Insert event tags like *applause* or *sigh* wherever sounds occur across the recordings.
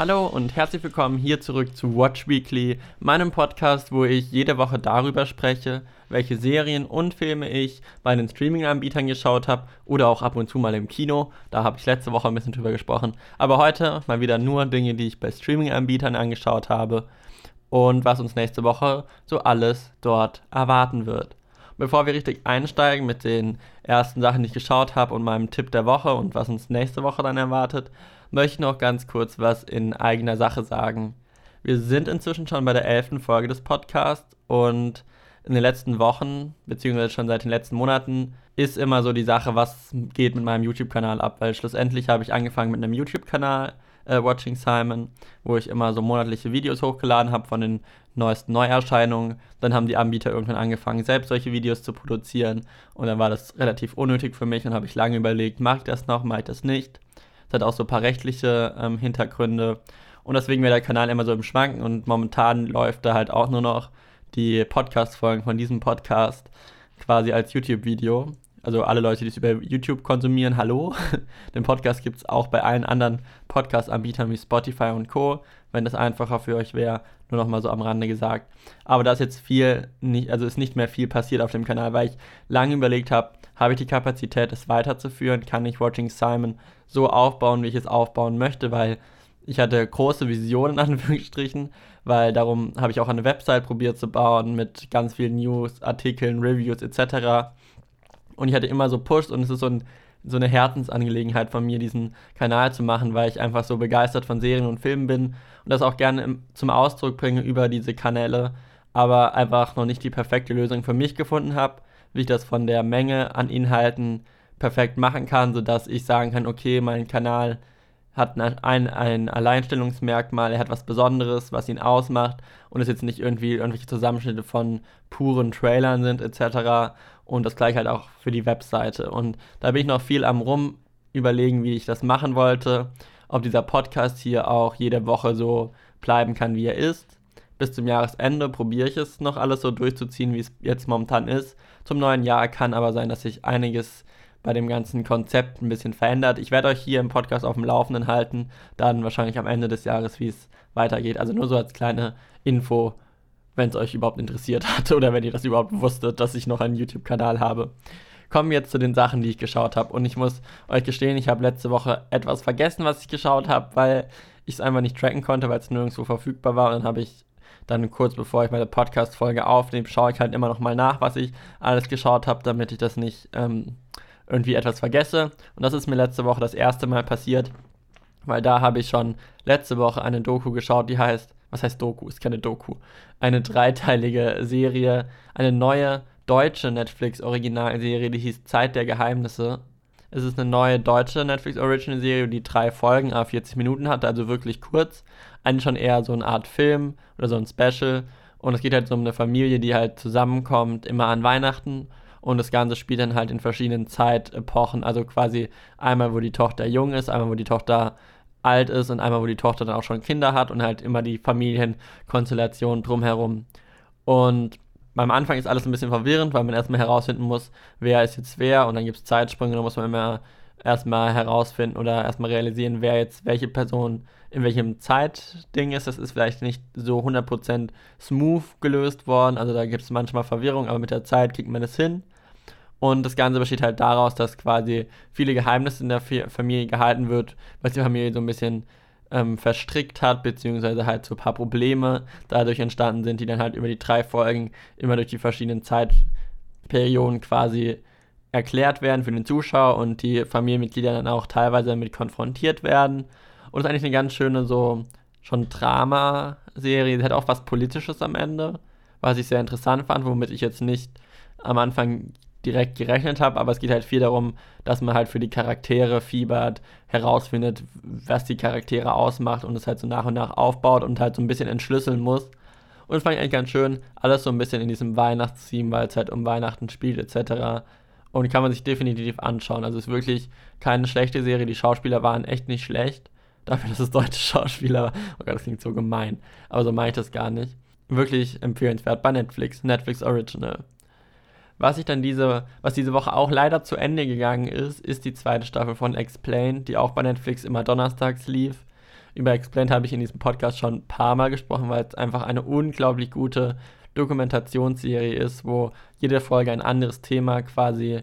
Hallo und herzlich willkommen hier zurück zu Watch Weekly, meinem Podcast, wo ich jede Woche darüber spreche, welche Serien und Filme ich bei den Streaming-Anbietern geschaut habe oder auch ab und zu mal im Kino. Da habe ich letzte Woche ein bisschen drüber gesprochen. Aber heute mal wieder nur Dinge, die ich bei Streaming-Anbietern angeschaut habe und was uns nächste Woche so alles dort erwarten wird. Bevor wir richtig einsteigen mit den ersten Sachen, die ich geschaut habe und meinem Tipp der Woche und was uns nächste Woche dann erwartet, möchte noch ganz kurz was in eigener Sache sagen. Wir sind inzwischen schon bei der elften Folge des Podcasts und in den letzten Wochen, beziehungsweise schon seit den letzten Monaten, ist immer so die Sache, was geht mit meinem YouTube-Kanal ab, weil schlussendlich habe ich angefangen mit einem YouTube-Kanal, äh, Watching Simon, wo ich immer so monatliche Videos hochgeladen habe von den neuesten Neuerscheinungen. Dann haben die Anbieter irgendwann angefangen, selbst solche Videos zu produzieren und dann war das relativ unnötig für mich und habe ich lange überlegt, mag ich das noch, mag ich das nicht. Es hat auch so ein paar rechtliche ähm, Hintergründe und deswegen wäre der Kanal immer so im Schwanken und momentan läuft da halt auch nur noch die Podcast-Folgen von diesem Podcast quasi als YouTube-Video. Also alle Leute, die es über YouTube konsumieren, hallo. *laughs* Den Podcast gibt es auch bei allen anderen Podcast-Anbietern wie Spotify und Co. Wenn das einfacher für euch wäre, nur noch mal so am Rande gesagt. Aber da ist jetzt viel, nicht, also ist nicht mehr viel passiert auf dem Kanal, weil ich lange überlegt habe, habe ich die Kapazität, es weiterzuführen? Kann ich Watching Simon so aufbauen, wie ich es aufbauen möchte? Weil ich hatte große Visionen, *laughs* in Anführungsstrichen, weil darum habe ich auch eine Website probiert zu bauen mit ganz vielen News, Artikeln, Reviews etc. Und ich hatte immer so Push und es ist so, ein, so eine Herzensangelegenheit von mir, diesen Kanal zu machen, weil ich einfach so begeistert von Serien und Filmen bin und das auch gerne zum Ausdruck bringe über diese Kanäle, aber einfach noch nicht die perfekte Lösung für mich gefunden habe, wie ich das von der Menge an Inhalten perfekt machen kann, sodass ich sagen kann, okay, mein Kanal hat ein, ein Alleinstellungsmerkmal, er hat was Besonderes, was ihn ausmacht und es jetzt nicht irgendwie irgendwelche Zusammenschnitte von puren Trailern sind etc. Und das gleiche halt auch für die Webseite. Und da bin ich noch viel am rum überlegen, wie ich das machen wollte, ob dieser Podcast hier auch jede Woche so bleiben kann, wie er ist. Bis zum Jahresende probiere ich es noch alles so durchzuziehen, wie es jetzt momentan ist. Zum neuen Jahr kann aber sein, dass sich einiges bei dem ganzen Konzept ein bisschen verändert. Ich werde euch hier im Podcast auf dem Laufenden halten, dann wahrscheinlich am Ende des Jahres, wie es weitergeht. Also nur so als kleine Info, wenn es euch überhaupt interessiert hat *laughs* oder wenn ihr das überhaupt wusstet, dass ich noch einen YouTube-Kanal habe. Kommen wir jetzt zu den Sachen, die ich geschaut habe. Und ich muss euch gestehen, ich habe letzte Woche etwas vergessen, was ich geschaut habe, weil ich es einfach nicht tracken konnte, weil es nirgendwo verfügbar war. Und dann habe ich dann kurz bevor ich meine Podcast-Folge aufnehme, schaue ich halt immer noch mal nach, was ich alles geschaut habe, damit ich das nicht ähm, irgendwie etwas vergesse. Und das ist mir letzte Woche das erste Mal passiert, weil da habe ich schon letzte Woche eine Doku geschaut, die heißt, was heißt Doku? Ist keine Doku. Eine dreiteilige Serie, eine neue deutsche Netflix-Originalserie, die hieß Zeit der Geheimnisse. Es ist eine neue deutsche Netflix-Original-Serie, die drei Folgen, a 40 Minuten hatte, also wirklich kurz. Eigentlich schon eher so eine Art Film oder so ein Special. Und es geht halt so um eine Familie, die halt zusammenkommt, immer an Weihnachten und das Ganze spielt dann halt in verschiedenen Zeitepochen. Also quasi einmal, wo die Tochter jung ist, einmal, wo die Tochter alt ist und einmal, wo die Tochter dann auch schon Kinder hat und halt immer die Familienkonstellation drumherum. Und beim Anfang ist alles ein bisschen verwirrend, weil man erstmal herausfinden muss, wer ist jetzt wer und dann gibt es Zeitsprünge, da muss man immer erstmal herausfinden oder erstmal realisieren, wer jetzt welche Person in welchem Zeitding ist. Das ist vielleicht nicht so 100% smooth gelöst worden, also da gibt es manchmal Verwirrung, aber mit der Zeit kriegt man es hin. Und das Ganze besteht halt daraus, dass quasi viele Geheimnisse in der Familie gehalten wird, was die Familie so ein bisschen ähm, verstrickt hat, beziehungsweise halt so ein paar Probleme dadurch entstanden sind, die dann halt über die drei Folgen immer durch die verschiedenen Zeitperioden quasi erklärt werden für den Zuschauer und die Familienmitglieder dann auch teilweise damit konfrontiert werden. Und es ist eigentlich eine ganz schöne, so schon Drama-Serie. Sie hat auch was Politisches am Ende, was ich sehr interessant fand, womit ich jetzt nicht am Anfang direkt gerechnet habe, aber es geht halt viel darum, dass man halt für die Charaktere fiebert, herausfindet, was die Charaktere ausmacht und es halt so nach und nach aufbaut und halt so ein bisschen entschlüsseln muss. Und das fand ich eigentlich ganz schön, alles so ein bisschen in diesem Weihnachtstheme, weil es halt um Weihnachten spielt etc. Und kann man sich definitiv anschauen. Also es ist wirklich keine schlechte Serie, die Schauspieler waren echt nicht schlecht. *laughs* Dafür, dass es deutsche Schauspieler waren. Oh Gott, das klingt so gemein. Aber so meine ich das gar nicht. Wirklich empfehlenswert bei Netflix, Netflix Original. Was ich dann diese, was diese Woche auch leider zu Ende gegangen ist, ist die zweite Staffel von Explain, die auch bei Netflix immer donnerstags lief. Über Explained habe ich in diesem Podcast schon ein paar Mal gesprochen, weil es einfach eine unglaublich gute Dokumentationsserie ist, wo jede Folge ein anderes Thema quasi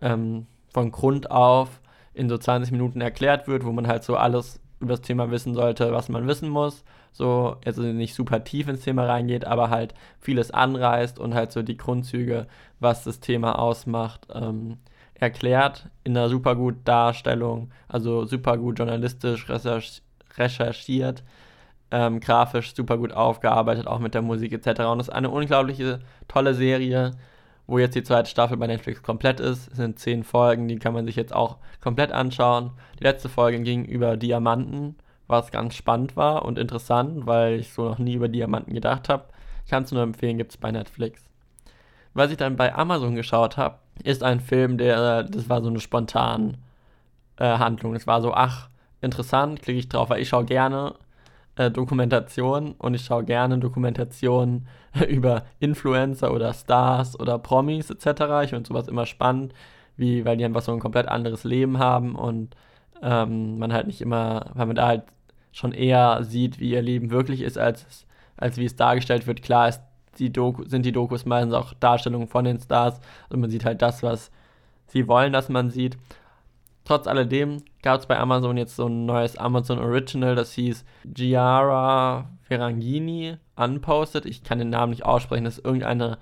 ähm, von Grund auf in so 20 Minuten erklärt wird, wo man halt so alles über das Thema wissen sollte, was man wissen muss. So, also nicht super tief ins Thema reingeht, aber halt vieles anreißt und halt so die Grundzüge, was das Thema ausmacht, ähm, erklärt in einer super gut Darstellung, also super gut journalistisch recherchiert, ähm, grafisch super gut aufgearbeitet, auch mit der Musik etc. Und es ist eine unglaubliche tolle Serie, wo jetzt die zweite Staffel bei Netflix komplett ist. Es sind zehn Folgen, die kann man sich jetzt auch komplett anschauen. Die letzte Folge ging über Diamanten, was ganz spannend war und interessant, weil ich so noch nie über Diamanten gedacht habe. Ich kann es nur empfehlen, gibt es bei Netflix. Was ich dann bei Amazon geschaut habe, ist ein Film, der, das war so eine spontane äh, Handlung. Es war so, ach, interessant, klicke ich drauf, weil ich schaue gerne äh, Dokumentation und ich schaue gerne Dokumentationen *laughs* über Influencer oder Stars oder Promis etc. Ich finde sowas immer spannend, wie, weil die einfach so ein komplett anderes Leben haben und ähm, man halt nicht immer, weil man da halt schon eher sieht, wie ihr Leben wirklich ist, als, als wie es dargestellt wird. Klar ist die Doku, sind die Dokus meistens auch Darstellungen von den Stars und man sieht halt das, was sie wollen, dass man sieht. Trotz alledem gab es bei Amazon jetzt so ein neues Amazon Original, das hieß Giara Ferrangini Unposted. Ich kann den Namen nicht aussprechen, das ist irgendeine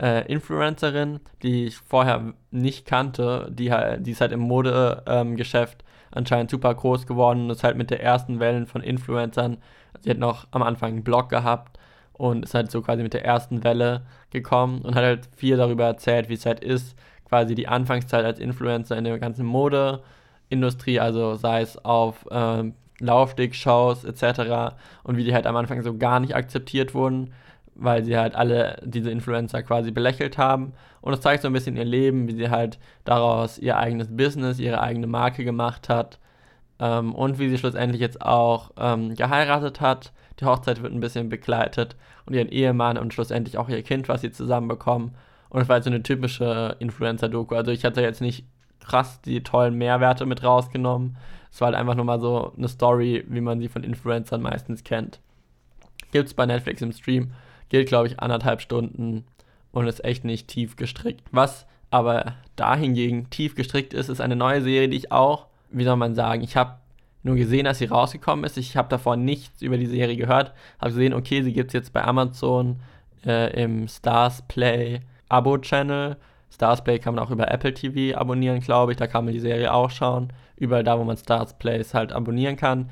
äh, Influencerin, die ich vorher nicht kannte, die, die ist halt im Modegeschäft ähm, anscheinend super groß geworden und ist halt mit der ersten Welle von Influencern, sie hat noch am Anfang einen Blog gehabt und ist halt so quasi mit der ersten Welle gekommen und hat halt viel darüber erzählt, wie es halt ist, quasi die Anfangszeit als Influencer in der ganzen Modeindustrie, also sei es auf ähm, Laufsteg-Shows etc. und wie die halt am Anfang so gar nicht akzeptiert wurden, weil sie halt alle diese Influencer quasi belächelt haben. Und das zeigt so ein bisschen ihr Leben, wie sie halt daraus ihr eigenes Business, ihre eigene Marke gemacht hat ähm, und wie sie schlussendlich jetzt auch ähm, geheiratet hat. Die Hochzeit wird ein bisschen begleitet und ihren Ehemann und schlussendlich auch ihr Kind, was sie zusammen bekommen. Und es war halt so eine typische Influencer-Doku. Also ich hatte jetzt nicht krass die tollen Mehrwerte mit rausgenommen. Es war halt einfach nur mal so eine Story, wie man sie von Influencern meistens kennt. Gibt es bei Netflix im Stream. Gilt, glaube ich, anderthalb Stunden und ist echt nicht tief gestrickt. Was aber dahingegen tief gestrickt ist, ist eine neue Serie, die ich auch, wie soll man sagen, ich habe nur gesehen, dass sie rausgekommen ist. Ich habe davor nichts über die Serie gehört. Habe gesehen, okay, sie gibt es jetzt bei Amazon äh, im Stars Play Abo-Channel. Starsplay kann man auch über Apple TV abonnieren, glaube ich. Da kann man die Serie auch schauen. Überall da, wo man Starsplays halt abonnieren kann.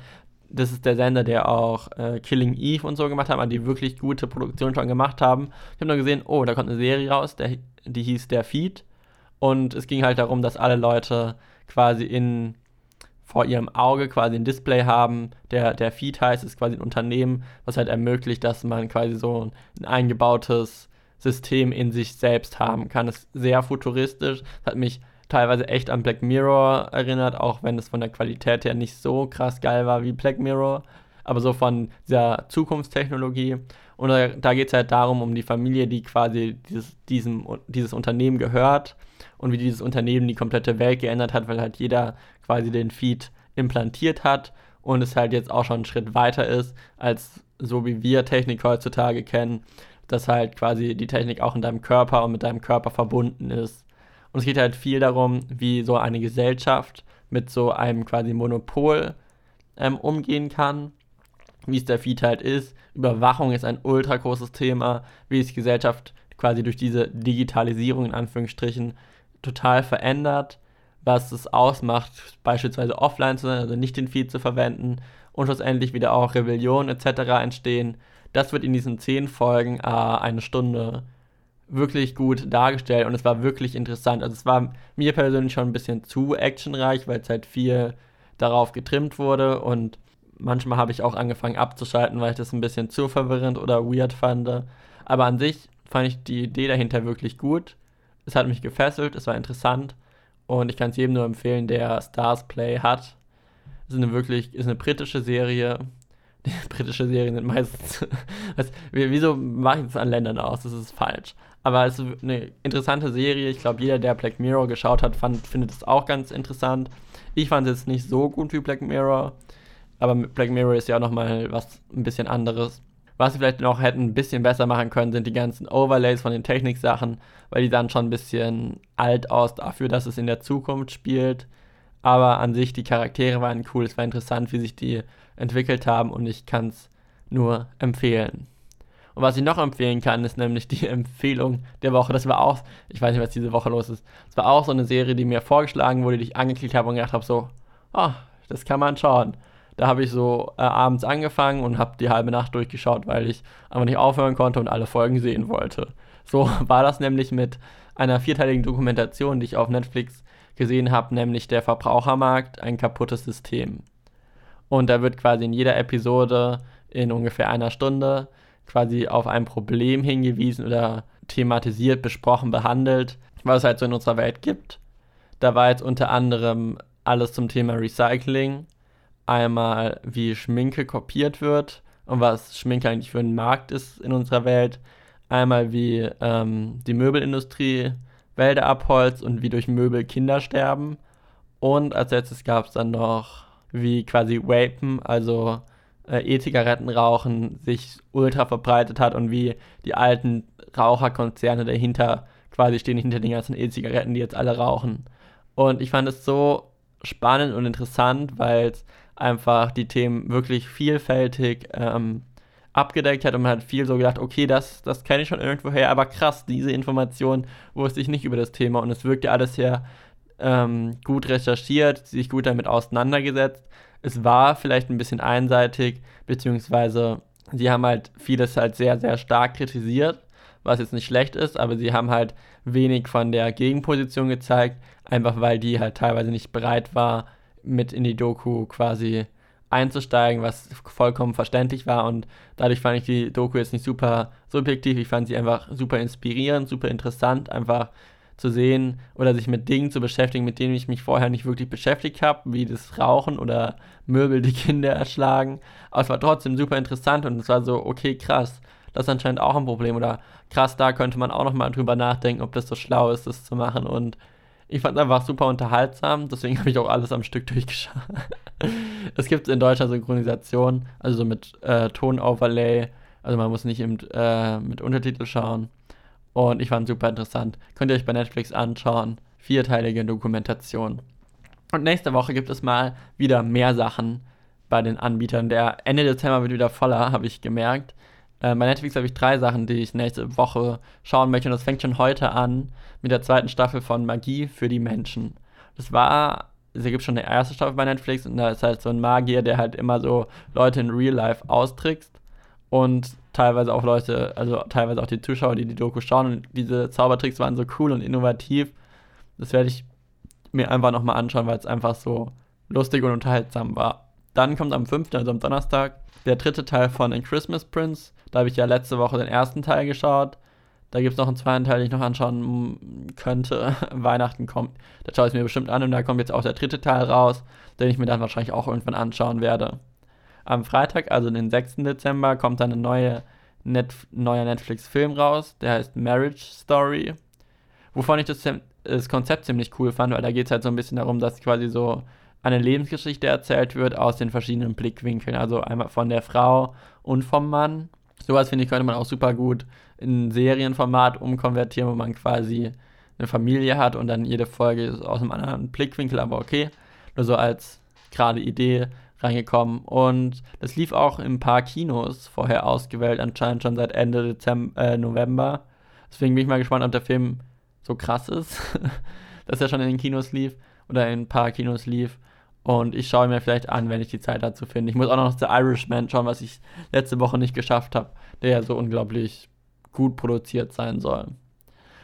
Das ist der Sender, der auch äh, Killing Eve und so gemacht hat, die wirklich gute Produktion schon gemacht haben. Ich habe nur gesehen, oh, da kommt eine Serie raus, der, die hieß Der Feed. Und es ging halt darum, dass alle Leute quasi in vor ihrem Auge quasi ein Display haben. Der, der Feed heißt, ist quasi ein Unternehmen, was halt ermöglicht, dass man quasi so ein eingebautes System in sich selbst haben kann. Es ist sehr futuristisch, hat mich teilweise echt an Black Mirror erinnert, auch wenn es von der Qualität her nicht so krass geil war wie Black Mirror, aber so von dieser Zukunftstechnologie. Und da, da geht es halt darum, um die Familie, die quasi dieses, diesem, dieses Unternehmen gehört und wie dieses Unternehmen die komplette Welt geändert hat, weil halt jeder quasi den Feed implantiert hat und es halt jetzt auch schon einen Schritt weiter ist, als so wie wir Technik heutzutage kennen dass halt quasi die Technik auch in deinem Körper und mit deinem Körper verbunden ist. Und es geht halt viel darum, wie so eine Gesellschaft mit so einem quasi Monopol ähm, umgehen kann, wie es der Feed halt ist. Überwachung ist ein ultra großes Thema, wie es Gesellschaft quasi durch diese Digitalisierung in Anführungsstrichen total verändert, was es ausmacht, beispielsweise offline zu sein, also nicht den Feed zu verwenden und schlussendlich wieder auch Rebellion etc. entstehen das wird in diesen zehn Folgen äh, eine Stunde wirklich gut dargestellt und es war wirklich interessant. Also es war mir persönlich schon ein bisschen zu actionreich, weil es halt viel darauf getrimmt wurde und manchmal habe ich auch angefangen abzuschalten, weil ich das ein bisschen zu verwirrend oder weird fand. Aber an sich fand ich die Idee dahinter wirklich gut. Es hat mich gefesselt, es war interessant und ich kann es jedem nur empfehlen, der Stars Play hat. Es ist eine wirklich, ist eine britische Serie, *laughs* britische Serien sind meistens. *laughs* was, wieso mache ich das an Ländern aus? Das ist falsch. Aber es ist eine interessante Serie. Ich glaube, jeder, der Black Mirror geschaut hat, fand, findet es auch ganz interessant. Ich fand es jetzt nicht so gut wie Black Mirror. aber Black Mirror ist ja auch nochmal was ein bisschen anderes. Was sie vielleicht noch hätten ein bisschen besser machen können, sind die ganzen Overlays von den Techniksachen, weil die dann schon ein bisschen alt aus dafür, dass es in der Zukunft spielt. Aber an sich, die Charaktere waren cool, es war interessant, wie sich die entwickelt haben und ich kann es nur empfehlen. Und was ich noch empfehlen kann, ist nämlich die *laughs* Empfehlung der Woche. Das war auch, ich weiß nicht, was diese Woche los ist. Das war auch so eine Serie, die mir vorgeschlagen wurde, die ich angeklickt habe und gedacht habe, so, oh, das kann man schauen. Da habe ich so äh, abends angefangen und habe die halbe Nacht durchgeschaut, weil ich einfach nicht aufhören konnte und alle Folgen sehen wollte. So *laughs* war das nämlich mit einer vierteiligen Dokumentation, die ich auf Netflix gesehen habe, nämlich der Verbrauchermarkt, ein kaputtes System. Und da wird quasi in jeder Episode in ungefähr einer Stunde quasi auf ein Problem hingewiesen oder thematisiert, besprochen, behandelt, was es halt so in unserer Welt gibt. Da war jetzt unter anderem alles zum Thema Recycling, einmal wie Schminke kopiert wird und was Schminke eigentlich für ein Markt ist in unserer Welt, einmal wie ähm, die Möbelindustrie Wälder abholzt und wie durch Möbel Kinder sterben. Und als letztes gab es dann noch wie quasi Vapen, also äh, E-Zigaretten rauchen, sich ultra verbreitet hat und wie die alten Raucherkonzerne dahinter quasi stehen hinter den ganzen E-Zigaretten, die jetzt alle rauchen. Und ich fand es so spannend und interessant, weil es einfach die Themen wirklich vielfältig ähm, abgedeckt hat und man hat viel so gedacht, okay, das, das kenne ich schon irgendwoher, aber krass, diese Information wusste ich nicht über das Thema und es wirkte alles sehr ähm, gut recherchiert, sich gut damit auseinandergesetzt. Es war vielleicht ein bisschen einseitig, beziehungsweise sie haben halt vieles halt sehr, sehr stark kritisiert, was jetzt nicht schlecht ist, aber sie haben halt wenig von der Gegenposition gezeigt, einfach weil die halt teilweise nicht bereit war, mit in die Doku quasi einzusteigen, was vollkommen verständlich war und dadurch fand ich die Doku jetzt nicht super subjektiv, ich fand sie einfach super inspirierend, super interessant, einfach zu sehen oder sich mit Dingen zu beschäftigen, mit denen ich mich vorher nicht wirklich beschäftigt habe, wie das Rauchen oder Möbel, die *laughs* Kinder erschlagen. Aber es war trotzdem super interessant und es war so, okay, krass, das ist anscheinend auch ein Problem oder krass, da könnte man auch nochmal drüber nachdenken, ob das so schlau ist, das zu machen und ich fand es einfach super unterhaltsam, deswegen *laughs* habe ich auch alles am Stück durchgeschaut. *laughs* es gibt in deutscher Synchronisation, also so mit äh, Tonoverlay, also man muss nicht im, äh, mit Untertitel schauen. Und ich fand es super interessant. Könnt ihr euch bei Netflix anschauen. Vierteilige Dokumentation. Und nächste Woche gibt es mal wieder mehr Sachen bei den Anbietern. Der Ende Dezember wird wieder voller, habe ich gemerkt. Äh, bei Netflix habe ich drei Sachen, die ich nächste Woche schauen möchte. Und das fängt schon heute an mit der zweiten Staffel von Magie für die Menschen. Das war, es gibt schon eine erste Staffel bei Netflix und da ist halt so ein Magier, der halt immer so Leute in Real Life austrickst. Und teilweise auch Leute, also teilweise auch die Zuschauer, die die Doku schauen. Und diese Zaubertricks waren so cool und innovativ. Das werde ich mir einfach nochmal anschauen, weil es einfach so lustig und unterhaltsam war. Dann kommt am 5., also am Donnerstag, der dritte Teil von A Christmas Prince. Da habe ich ja letzte Woche den ersten Teil geschaut. Da gibt es noch einen zweiten Teil, den ich noch anschauen könnte. *laughs* Weihnachten kommt. Da schaue ich mir bestimmt an und da kommt jetzt auch der dritte Teil raus, den ich mir dann wahrscheinlich auch irgendwann anschauen werde. Am Freitag, also den 6. Dezember, kommt dann ein neue Net neuer Netflix-Film raus, der heißt Marriage Story. Wovon ich das, das Konzept ziemlich cool fand, weil da geht es halt so ein bisschen darum, dass quasi so eine Lebensgeschichte erzählt wird aus den verschiedenen Blickwinkeln. Also einmal von der Frau und vom Mann. Sowas finde ich, könnte man auch super gut in Serienformat umkonvertieren, wo man quasi eine Familie hat und dann jede Folge ist aus einem anderen Blickwinkel, aber okay. Nur so als gerade Idee reingekommen. Und das lief auch in ein paar Kinos vorher ausgewählt, anscheinend schon seit Ende Dezember, äh, November. Deswegen bin ich mal gespannt, ob der Film so krass ist, *laughs* dass er schon in den Kinos lief oder in ein paar Kinos lief. Und ich schaue mir vielleicht an, wenn ich die Zeit dazu finde. Ich muss auch noch The Irishman schauen, was ich letzte Woche nicht geschafft habe, der ja so unglaublich gut produziert sein soll.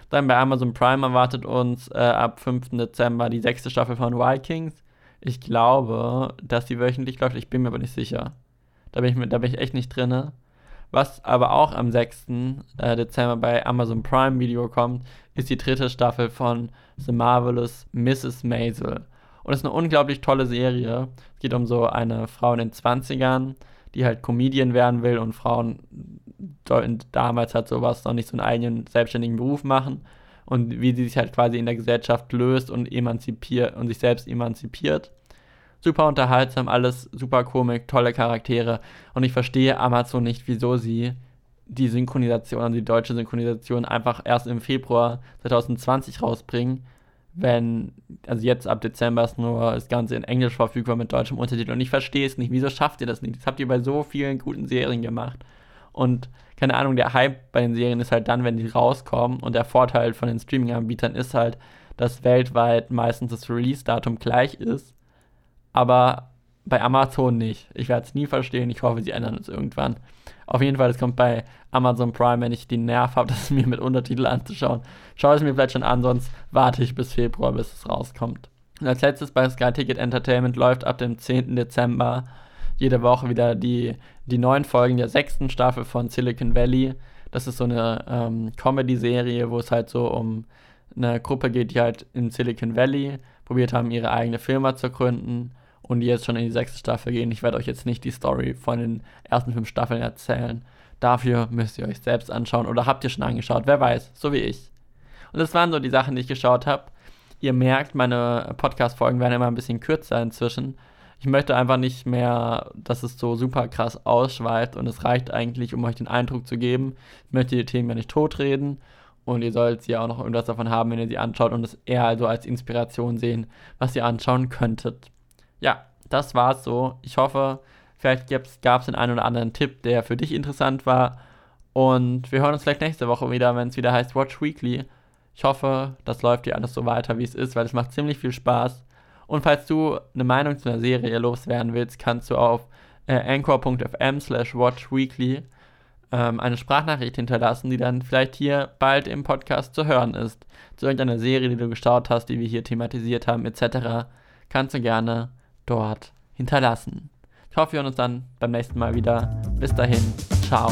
Dann bei Amazon Prime erwartet uns äh, ab 5. Dezember die sechste Staffel von Vikings. Ich glaube, dass die wöchentlich läuft, ich bin mir aber nicht sicher. Da bin ich, da bin ich echt nicht drin. Was aber auch am 6. Äh, Dezember bei Amazon Prime Video kommt, ist die dritte Staffel von The Marvelous Mrs. Maisel. Und es ist eine unglaublich tolle Serie. Es geht um so eine Frau in den 20ern, die halt Comedian werden will und Frauen damals hat sowas noch nicht so einen eigenen selbstständigen Beruf machen und wie sie sich halt quasi in der Gesellschaft löst und emanzipiert und sich selbst emanzipiert. super unterhaltsam, alles super komik, tolle Charaktere. Und ich verstehe Amazon nicht, wieso sie die Synchronisation, also die deutsche Synchronisation, einfach erst im Februar 2020 rausbringen. Wenn, also jetzt ab Dezember ist nur das Ganze in Englisch verfügbar mit deutschem Untertitel. Und ich verstehe es nicht. Wieso schafft ihr das nicht? Das habt ihr bei so vielen guten Serien gemacht. Und keine Ahnung, der Hype bei den Serien ist halt dann, wenn die rauskommen. Und der Vorteil von den Streaming-Anbietern ist halt, dass weltweit meistens das Release-Datum gleich ist aber bei Amazon nicht. Ich werde es nie verstehen. Ich hoffe, sie ändern es irgendwann. Auf jeden Fall, es kommt bei Amazon Prime, wenn ich den Nerv habe, *laughs* das mir mit Untertitel anzuschauen. Schaue es mir vielleicht schon an, sonst warte ich bis Februar, bis es rauskommt. Und als letztes bei Sky Ticket Entertainment läuft ab dem 10. Dezember jede Woche wieder die, die neuen Folgen der sechsten Staffel von Silicon Valley. Das ist so eine ähm, Comedy-Serie, wo es halt so um eine Gruppe geht, die halt in Silicon Valley probiert haben, ihre eigene Firma zu gründen und die jetzt schon in die sechste Staffel gehen. Ich werde euch jetzt nicht die Story von den ersten fünf Staffeln erzählen. Dafür müsst ihr euch selbst anschauen oder habt ihr schon angeschaut, wer weiß, so wie ich. Und das waren so die Sachen, die ich geschaut habe. Ihr merkt, meine Podcast-Folgen werden immer ein bisschen kürzer inzwischen. Ich möchte einfach nicht mehr, dass es so super krass ausschweift und es reicht eigentlich, um euch den Eindruck zu geben, ich möchte die Themen ja nicht totreden und ihr sollt ja auch noch irgendwas davon haben, wenn ihr sie anschaut und es eher also als Inspiration sehen, was ihr anschauen könntet ja, das war's so. Ich hoffe, vielleicht gab es den einen oder anderen Tipp, der für dich interessant war. Und wir hören uns vielleicht nächste Woche wieder, wenn es wieder heißt Watch Weekly. Ich hoffe, das läuft dir alles so weiter, wie es ist, weil es macht ziemlich viel Spaß. Und falls du eine Meinung zu einer Serie loswerden willst, kannst du auf äh, anchor.fm slash watchweekly ähm, eine Sprachnachricht hinterlassen, die dann vielleicht hier bald im Podcast zu hören ist. Zu irgendeiner Serie, die du geschaut hast, die wir hier thematisiert haben, etc. Kannst du gerne dort hinterlassen. Ich hoffe, wir hören uns dann beim nächsten Mal wieder. Bis dahin, ciao.